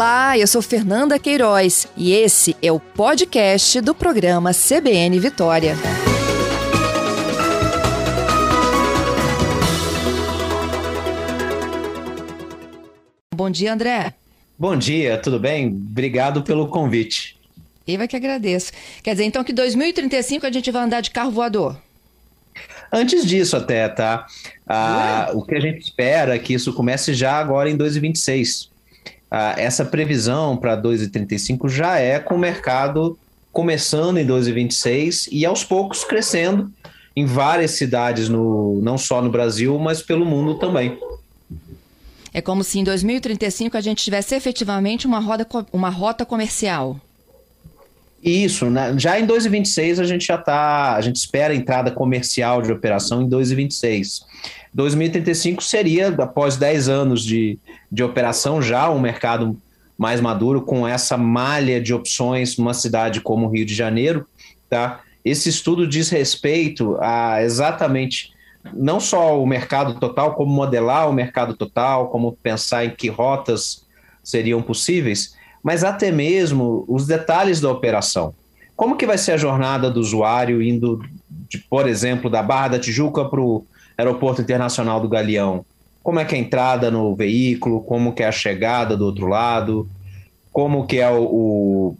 Olá, eu sou Fernanda Queiroz e esse é o podcast do programa CBN Vitória. Bom dia, André. Bom dia, tudo bem? Obrigado pelo convite. Eu é que agradeço. Quer dizer, então que 2035 a gente vai andar de carro voador? Antes disso até, tá? Ah, o que a gente espera é que isso comece já agora em 2026 ah, essa previsão para 2,35 já é com o mercado começando em 2,26 e aos poucos crescendo em várias cidades, no, não só no Brasil, mas pelo mundo também. É como se em 2035 a gente tivesse efetivamente uma, roda, uma rota comercial. Isso, né? já em 2026 a gente já está, a gente espera a entrada comercial de operação em 2026. 2035 seria, após 10 anos de, de operação, já um mercado mais maduro, com essa malha de opções numa cidade como o Rio de Janeiro. Tá? Esse estudo diz respeito a exatamente não só o mercado total, como modelar o mercado total, como pensar em que rotas seriam possíveis, mas até mesmo os detalhes da operação. Como que vai ser a jornada do usuário indo, de, por exemplo, da Barra da Tijuca para o Aeroporto Internacional do Galeão? Como é que é a entrada no veículo? Como que é a chegada do outro lado? Como que é o, o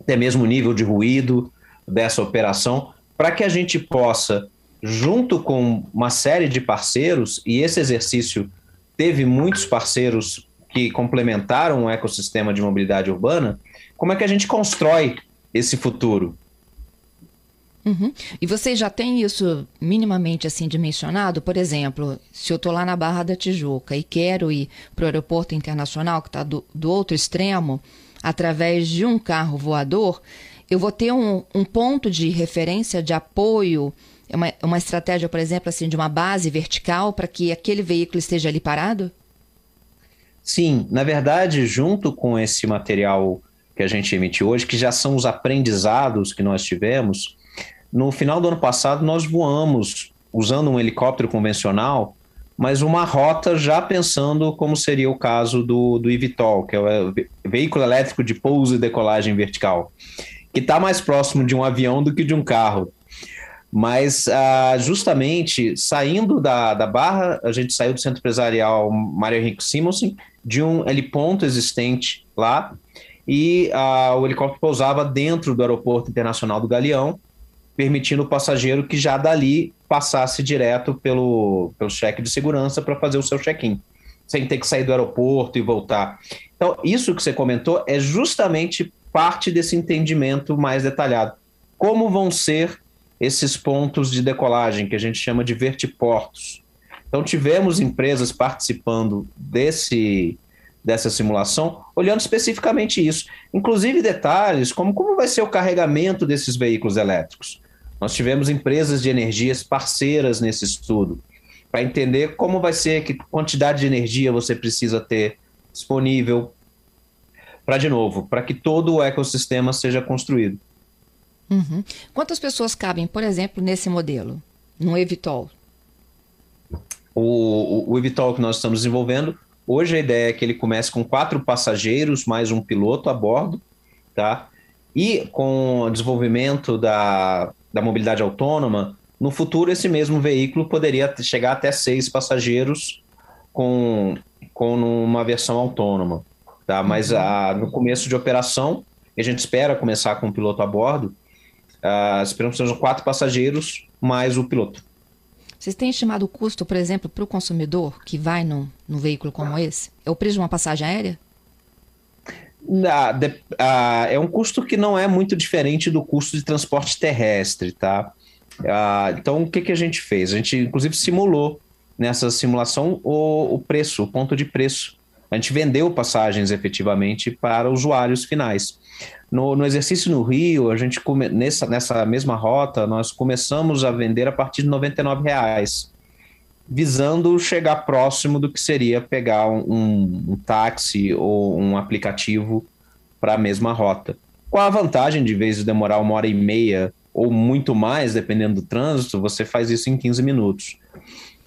até mesmo o nível de ruído dessa operação? Para que a gente possa, junto com uma série de parceiros, e esse exercício teve muitos parceiros que complementaram o ecossistema de mobilidade urbana, como é que a gente constrói esse futuro? Uhum. E vocês já têm isso minimamente assim dimensionado? Por exemplo, se eu estou lá na Barra da Tijuca e quero ir para o aeroporto internacional, que está do, do, outro extremo, através de um carro voador, eu vou ter um, um ponto de referência, de apoio, uma, uma estratégia, por exemplo, assim, de uma base vertical para que aquele veículo esteja ali parado? Sim, na verdade, junto com esse material que a gente emite hoje, que já são os aprendizados que nós tivemos, no final do ano passado nós voamos usando um helicóptero convencional, mas uma rota já pensando como seria o caso do, do eVTOL, que é o veículo elétrico de pouso e decolagem vertical, que está mais próximo de um avião do que de um carro. Mas ah, justamente saindo da, da Barra, a gente saiu do Centro Empresarial Mário Henrique Simonsen, de um heliponto existente lá, e ah, o helicóptero pousava dentro do Aeroporto Internacional do Galeão, permitindo o passageiro que já dali passasse direto pelo, pelo cheque de segurança para fazer o seu check-in, sem ter que sair do aeroporto e voltar. Então, isso que você comentou é justamente parte desse entendimento mais detalhado. Como vão ser esses pontos de decolagem, que a gente chama de vertiportos. Então, tivemos empresas participando desse, dessa simulação, olhando especificamente isso. Inclusive detalhes como como vai ser o carregamento desses veículos elétricos. Nós tivemos empresas de energias parceiras nesse estudo, para entender como vai ser, que quantidade de energia você precisa ter disponível, para, de novo, para que todo o ecossistema seja construído. Uhum. Quantas pessoas cabem, por exemplo, nesse modelo, no Evitol? O, o, o Evitol que nós estamos desenvolvendo, hoje a ideia é que ele comece com quatro passageiros mais um piloto a bordo, tá? E com o desenvolvimento da, da mobilidade autônoma, no futuro esse mesmo veículo poderia chegar até seis passageiros com, com uma versão autônoma, tá? Mas uhum. a, no começo de operação, a gente espera começar com o piloto a bordo, Uh, esperamos que sejam quatro passageiros mais o piloto. Vocês têm estimado o custo, por exemplo, para o consumidor que vai num, num veículo como esse? É o preço de uma passagem aérea? Ah, de, ah, é um custo que não é muito diferente do custo de transporte terrestre, tá? Ah, então, o que, que a gente fez? A gente, inclusive, simulou nessa simulação o, o preço, o ponto de preço. A gente vendeu passagens efetivamente para usuários finais. No, no exercício no Rio, a gente come, nessa, nessa mesma rota, nós começamos a vender a partir de R$ reais, visando chegar próximo do que seria pegar um, um táxi ou um aplicativo para a mesma rota. Com a vantagem de, vez de demorar uma hora e meia ou muito mais, dependendo do trânsito, você faz isso em 15 minutos.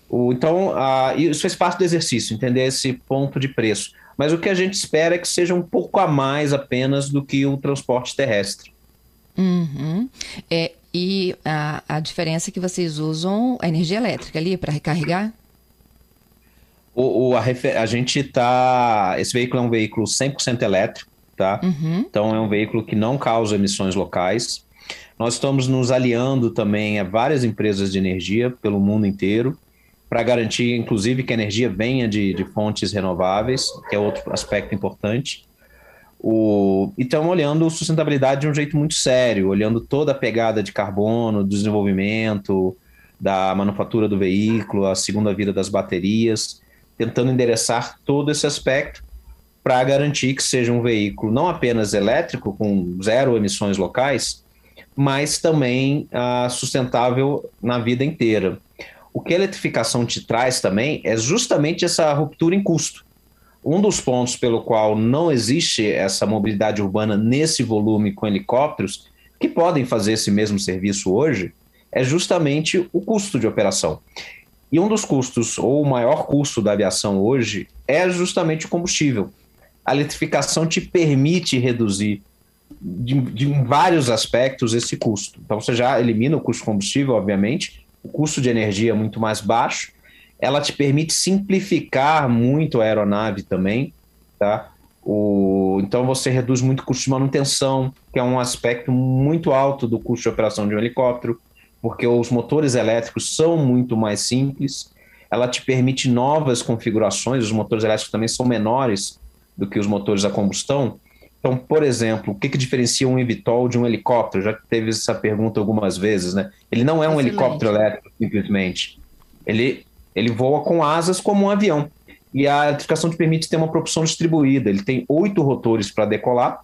O, então, isso faz parte do exercício, entender esse ponto de preço. Mas o que a gente espera é que seja um pouco a mais apenas do que o transporte terrestre. Uhum. É, e a, a diferença é que vocês usam a energia elétrica ali para recarregar? O, o a, a, gente está. Esse veículo é um veículo 100% elétrico, tá? Uhum. Então é um veículo que não causa emissões locais. Nós estamos nos aliando também a várias empresas de energia pelo mundo inteiro para garantir, inclusive, que a energia venha de, de, fontes renováveis, que é outro aspecto importante. O, e estamos olhando sustentabilidade de um jeito muito sério, olhando toda a pegada de carbono, do desenvolvimento, da manufatura do veículo, a segunda vida das baterias, tentando endereçar todo esse aspecto para garantir que seja um veículo não apenas elétrico, com zero emissões locais, mas também uh, sustentável na vida inteira. O que a eletrificação te traz também é justamente essa ruptura em custo. Um dos pontos pelo qual não existe essa mobilidade urbana nesse volume com helicópteros, que podem fazer esse mesmo serviço hoje, é justamente o custo de operação. E um dos custos, ou o maior custo da aviação hoje, é justamente o combustível. A eletrificação te permite reduzir de, de vários aspectos esse custo. Então você já elimina o custo combustível, obviamente, o custo de energia é muito mais baixo, ela te permite simplificar muito a aeronave também, tá? O, então você reduz muito o custo de manutenção, que é um aspecto muito alto do custo de operação de um helicóptero, porque os motores elétricos são muito mais simples. Ela te permite novas configurações, os motores elétricos também são menores do que os motores a combustão. Então, por exemplo, o que, que diferencia um eVTOL de um helicóptero? Já teve essa pergunta algumas vezes, né? Ele não é um Excelente. helicóptero elétrico, simplesmente. Ele, ele voa com asas como um avião. E a eletrificação te permite ter uma propulsão distribuída. Ele tem oito rotores para decolar.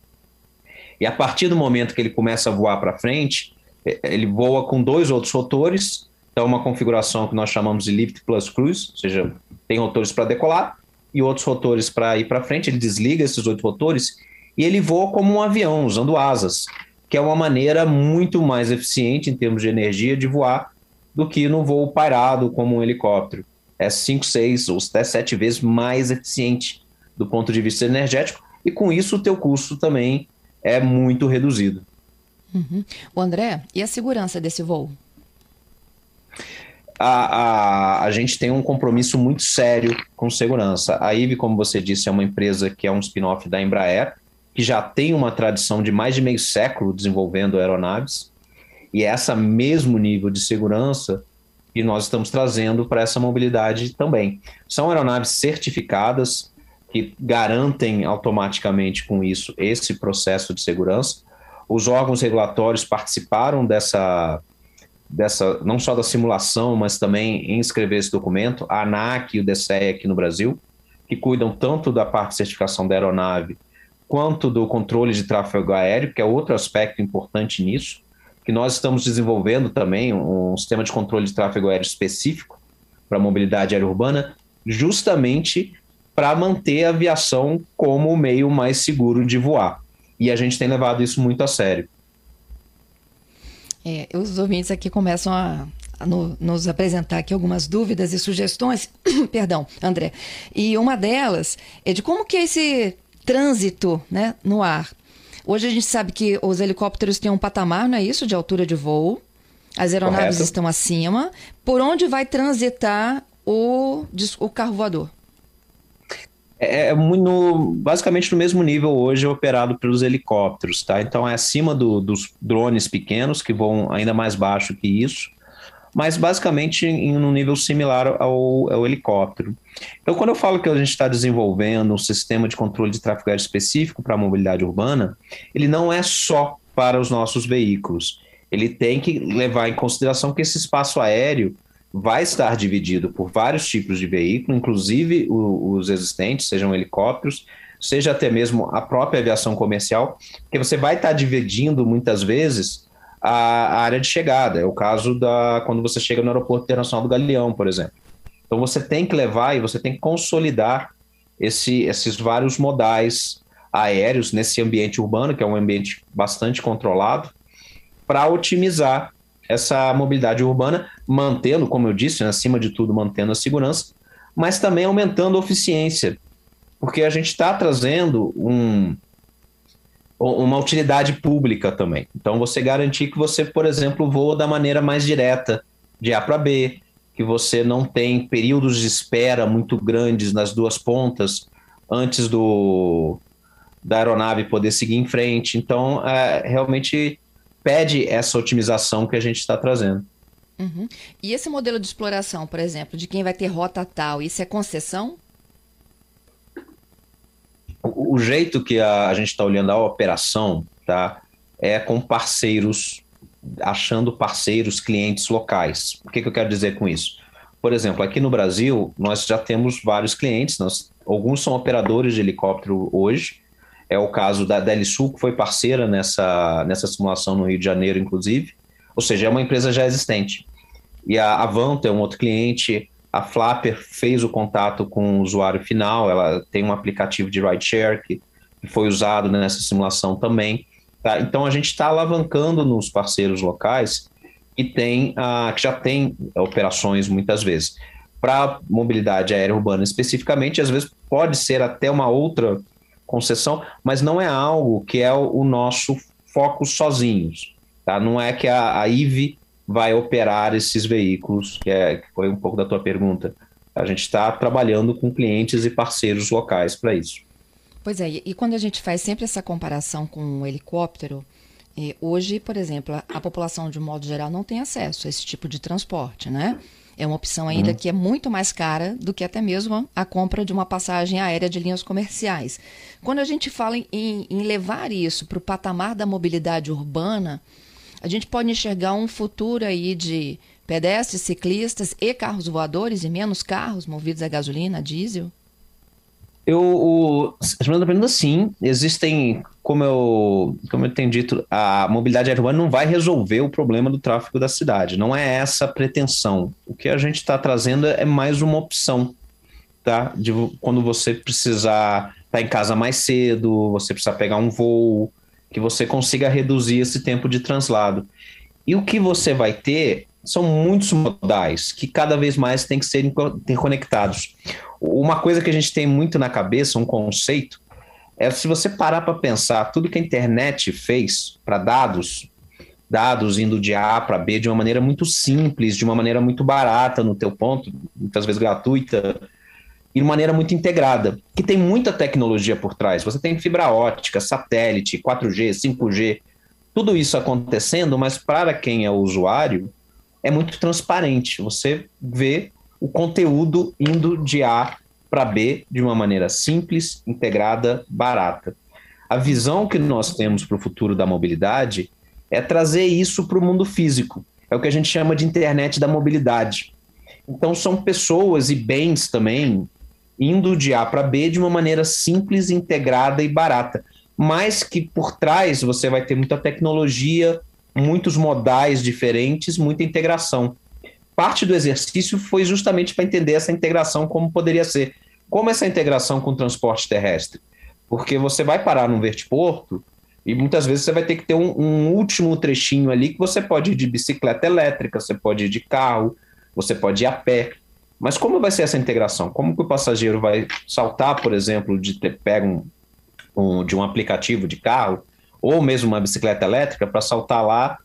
E a partir do momento que ele começa a voar para frente, é, ele voa com dois outros rotores. Então, uma configuração que nós chamamos de lift plus cruise, ou seja, tem rotores para decolar e outros rotores para ir para frente. Ele desliga esses oito rotores e ele voa como um avião, usando asas, que é uma maneira muito mais eficiente em termos de energia de voar do que no voo parado como um helicóptero. É 5, 6 ou até 7 vezes mais eficiente do ponto de vista energético e com isso o teu custo também é muito reduzido. Uhum. O André, e a segurança desse voo? A, a, a gente tem um compromisso muito sério com segurança. A IVE, como você disse, é uma empresa que é um spin-off da Embraer, que já tem uma tradição de mais de meio século desenvolvendo aeronaves, e é esse mesmo nível de segurança que nós estamos trazendo para essa mobilidade também. São aeronaves certificadas que garantem automaticamente com isso esse processo de segurança. Os órgãos regulatórios participaram dessa, dessa não só da simulação, mas também em escrever esse documento, a ANAC e o DCE aqui no Brasil, que cuidam tanto da parte de certificação da aeronave quanto do controle de tráfego aéreo, que é outro aspecto importante nisso, que nós estamos desenvolvendo também um sistema de controle de tráfego aéreo específico para mobilidade aérea urbana, justamente para manter a aviação como o meio mais seguro de voar. E a gente tem levado isso muito a sério. É, os ouvintes aqui começam a, a no, nos apresentar aqui algumas dúvidas e sugestões, perdão, André. E uma delas é de como que esse trânsito né, no ar. Hoje a gente sabe que os helicópteros têm um patamar, não é isso? De altura de voo. As aeronaves Correto. estão acima. Por onde vai transitar o, o carro voador? É, é no, basicamente no mesmo nível hoje operado pelos helicópteros, tá? Então é acima do, dos drones pequenos que vão ainda mais baixo que isso mas basicamente em um nível similar ao, ao helicóptero. Então, quando eu falo que a gente está desenvolvendo um sistema de controle de tráfego aéreo específico para a mobilidade urbana, ele não é só para os nossos veículos. Ele tem que levar em consideração que esse espaço aéreo vai estar dividido por vários tipos de veículo, inclusive os existentes, sejam helicópteros, seja até mesmo a própria aviação comercial, que você vai estar dividindo muitas vezes a, área de chegada. É o caso da quando você chega no Aeroporto Internacional do Galeão, por exemplo. Então você tem que levar e você tem que consolidar esse, esses vários modais aéreos nesse ambiente urbano, que é um ambiente bastante controlado, para otimizar essa mobilidade urbana, mantendo, como eu disse, né, acima de tudo, mantendo a segurança, mas também aumentando a eficiência. porque a gente está trazendo um, uma utilidade pública também. Então, você garantir que você, por exemplo, voa da maneira mais direta, de A para B, que você não tem períodos de espera muito grandes nas duas pontas antes do da aeronave poder seguir em frente. Então, é, realmente pede essa otimização que a gente está trazendo. Uhum. E esse modelo de exploração, por exemplo, de quem vai ter rota tal, isso é concessão? O, jeito que a, a gente está olhando a operação tá, é com parceiros, achando parceiros, clientes locais. O que, que eu quero dizer com isso? Por exemplo, aqui no Brasil, nós já temos vários clientes, nós, alguns são operadores de helicóptero hoje. É o caso da Delisul, que foi parceira nessa, nessa simulação no Rio de Janeiro, inclusive. Ou seja, é uma empresa já existente. E a Avanto é um outro cliente, a Flapper fez o contato com o usuário final, ela tem um aplicativo de rideshare que, foi usado nessa simulação também. Tá? Então a gente está alavancando nos parceiros locais que, tem, uh, que já tem operações muitas vezes. Para mobilidade aérea urbana especificamente, às vezes pode ser até uma outra concessão, mas não é algo que é o, o nosso foco sozinhos. Tá? Não é que a, a IVE vai operar esses veículos, que, é, que foi um pouco da tua pergunta. A gente está trabalhando com clientes e parceiros locais para isso. Pois é, e quando a gente faz sempre essa comparação com um helicóptero, hoje, por exemplo, a, a, população de um modo geral não tem acesso a esse tipo de transporte, né? É uma opção ainda uhum. que é muito mais cara do que até mesmo a compra de uma passagem aérea de linhas comerciais. Quando a gente fala em, em levar isso para o patamar da mobilidade urbana, a gente pode enxergar um futuro aí de pedestres, ciclistas e carros voadores e menos carros movidos a gasolina, a diesel? Eu, o, respondendo a pergunta, sim. Existem, como eu, como eu tenho dito, a mobilidade urbana não vai resolver o problema do tráfego da cidade. Não é essa a pretensão. O que a gente está trazendo é mais uma opção, tá? De quando você precisar estar tá em casa mais cedo, você precisar pegar um voo, que você consiga reduzir esse tempo de translado. E o que você vai ter são muitos modais que cada vez mais têm que ser interconectados. Uma coisa que a gente tem muito na cabeça, um conceito, é se você parar para pensar tudo que a internet fez para dados, dados indo de A para B de uma maneira muito simples, de uma maneira muito barata no teu ponto, muitas vezes gratuita, de maneira muito integrada, que tem muita tecnologia por trás. Você tem fibra ótica, satélite, 4G, 5G, tudo isso acontecendo, mas para quem é usuário, é muito transparente. Você vê o conteúdo indo de A para B de uma maneira simples, integrada, barata. A visão que nós temos para o futuro da mobilidade é trazer isso para o mundo físico. É o que a gente chama de internet da mobilidade. Então, são pessoas e bens também indo de A para B de uma maneira simples, integrada e barata. Mas que por trás você vai ter muita tecnologia, muitos modais diferentes, muita integração. Parte do exercício foi justamente para entender essa integração como poderia ser. Como essa integração com o transporte terrestre? Porque você vai parar num vertiporto e muitas vezes você vai ter que ter um, um último trechinho ali que você pode ir de bicicleta elétrica, você pode ir de carro, você pode ir a pé. Mas como vai ser essa integração? Como que o passageiro vai saltar, por exemplo, de ter pego um, um, de um aplicativo de carro ou mesmo uma bicicleta elétrica para saltar lá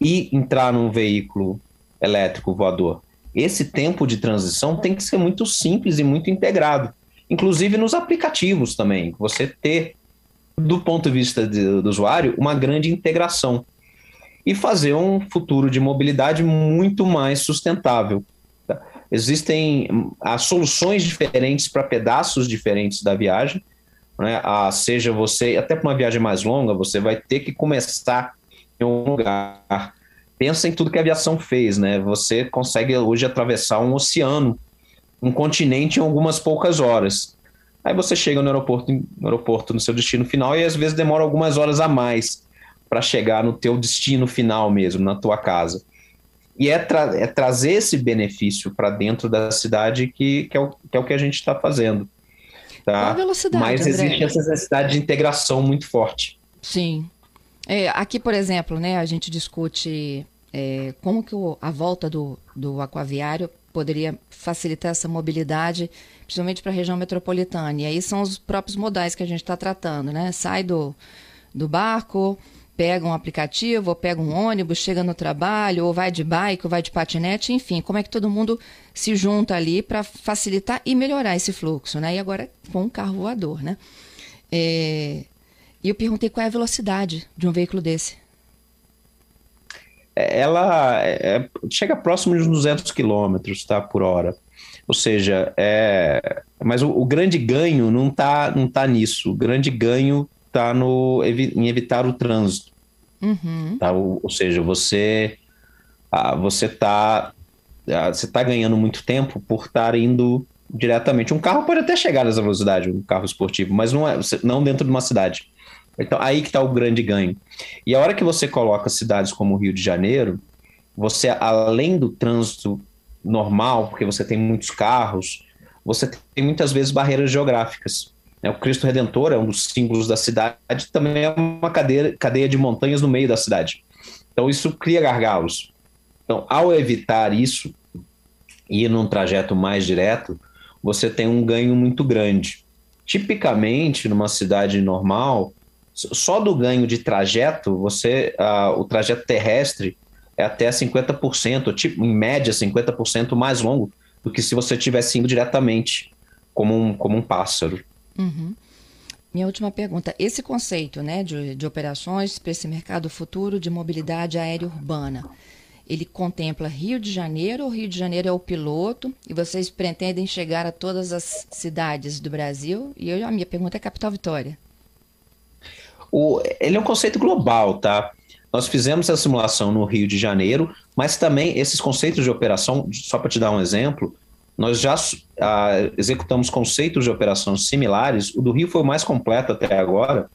e entrar num veículo elétrico voador? Esse tempo de transição tem que ser muito simples e muito integrado, inclusive nos aplicativos também. Você ter, do ponto de vista de, do usuário, uma grande integração e fazer um futuro de mobilidade muito mais sustentável. Existem as soluções diferentes para pedaços diferentes da viagem. Né? Ah, seja você, até para uma viagem mais longa, você vai ter que começar em um lugar. Pensa em tudo que a aviação fez, né? Você consegue hoje atravessar um oceano, um continente em algumas poucas horas. Aí você chega no aeroporto, no aeroporto no seu destino final e às vezes demora algumas horas a mais para chegar no teu destino final mesmo, na tua casa. E é, tra é trazer esse benefício para dentro da cidade que, que, é o, que é o que a gente está fazendo. Tá? velocidade, Mas André? existe essa necessidade de integração muito forte. Sim. É, aqui, por exemplo, né, a gente discute é, como que o, a volta do, do aquaviário poderia facilitar essa mobilidade, principalmente para a região metropolitana. E aí são os próprios modais que a gente está tratando, né? Sai do, do barco, pega um aplicativo, ou pega um ônibus, chega no trabalho, ou vai de bike, ou vai de patinete, enfim, como é que todo mundo se junta ali para facilitar e melhorar esse fluxo, né? E agora com um carro voador, né? É... E eu perguntei qual é a velocidade de um veículo desse. Ela é, chega próximo de uns 200 km tá, por hora. Ou seja, é, mas o, o grande ganho não está não tá nisso. O grande ganho está em evitar o trânsito. Uhum. Tá? Ou, ou, seja, você ah, você está ah, você tá ganhando muito tempo por estar indo diretamente. Um carro pode até chegar nessa velocidade, um carro esportivo, mas não, é, não dentro de uma cidade. Então, aí que está o grande ganho. E a hora que você coloca cidades como o Rio de Janeiro, você, além do trânsito normal, porque você tem muitos carros, você tem muitas vezes barreiras geográficas. Né? O Cristo Redentor é um dos símbolos da cidade, também é uma cadeia, cadeia de montanhas no meio da cidade. Então, isso cria gargalos. Então, ao evitar isso e ir num trajeto mais direto, você tem um ganho muito grande. Tipicamente, numa cidade normal, só do ganho de trajeto, você o trajeto terrestre é até 50%, tipo, em média 50% mais longo do que se você estivesse indo diretamente como um, como um pássaro. Uhum. Minha última pergunta: esse conceito né, de, de operações para esse mercado futuro de mobilidade aérea urbana, ele contempla Rio de Janeiro ou Rio de Janeiro é o piloto e vocês pretendem chegar a todas as cidades do Brasil? E eu, a minha pergunta é capital Vitória. O, ele é um conceito global, tá? Nós fizemos essa simulação no Rio de Janeiro, mas também esses conceitos de operação, só para te dar um exemplo, nós já ah, executamos conceitos de operação similares. O do Rio foi o mais completo até agora,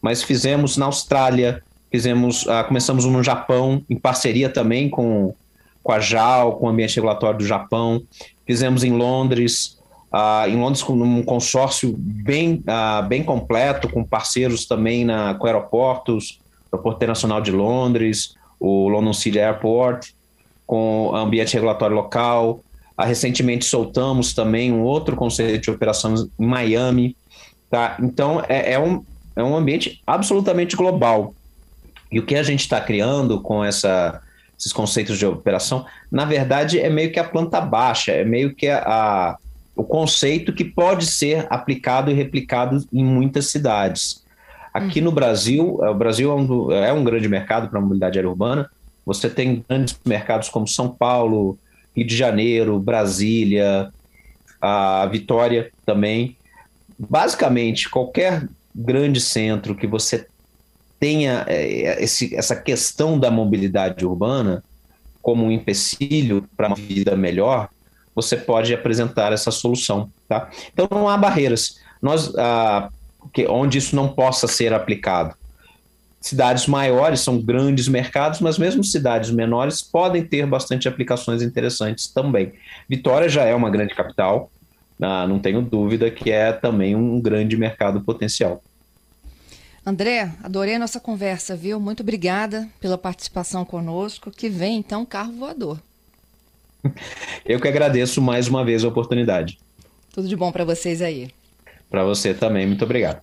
mas fizemos na Austrália, fizemos, ah, começamos no Japão, em parceria também com, com a JAL, com o Ambiente Regulatório do Japão, fizemos em Londres, Uh, em Londres com um consórcio bem, bem completo, com parceiros também na, com aeroportos, o Aeroporto Internacional de Londres, o London City Airport, com ambiente regulatório local. Uh, recentemente soltamos também um outro conceito de operações em Miami. Tá? Então, é, é, um, é um ambiente absolutamente global. E o que a gente está criando com essa, esses conceitos de operação, na verdade, é meio que a planta baixa, é meio que a, o conceito que pode ser aplicado e replicado em muitas cidades. Aqui no Brasil, é, o Brasil é um, é um grande mercado para a mobilidade aérea urbana. Você tem grandes mercados como São Paulo, Rio de Janeiro, Brasília, a Vitória também. Basicamente, qualquer grande centro que você tenha é, esse, essa questão da mobilidade urbana como um empecilho para uma vida melhor, você pode apresentar essa solução. Tá? Então não há barreiras. Nós, ah, que, onde isso não possa ser aplicado. Cidades maiores são grandes mercados, mas mesmo cidades menores podem ter bastante aplicações interessantes também. Vitória já é uma grande capital, ah, não tenho dúvida que é também um grande mercado potencial. André, adorei a nossa conversa, viu? Muito obrigada pela participação conosco. Que vem então carro voador. Eu que agradeço mais uma vez a oportunidade. Tudo de bom para vocês aí. Para você também, muito obrigado.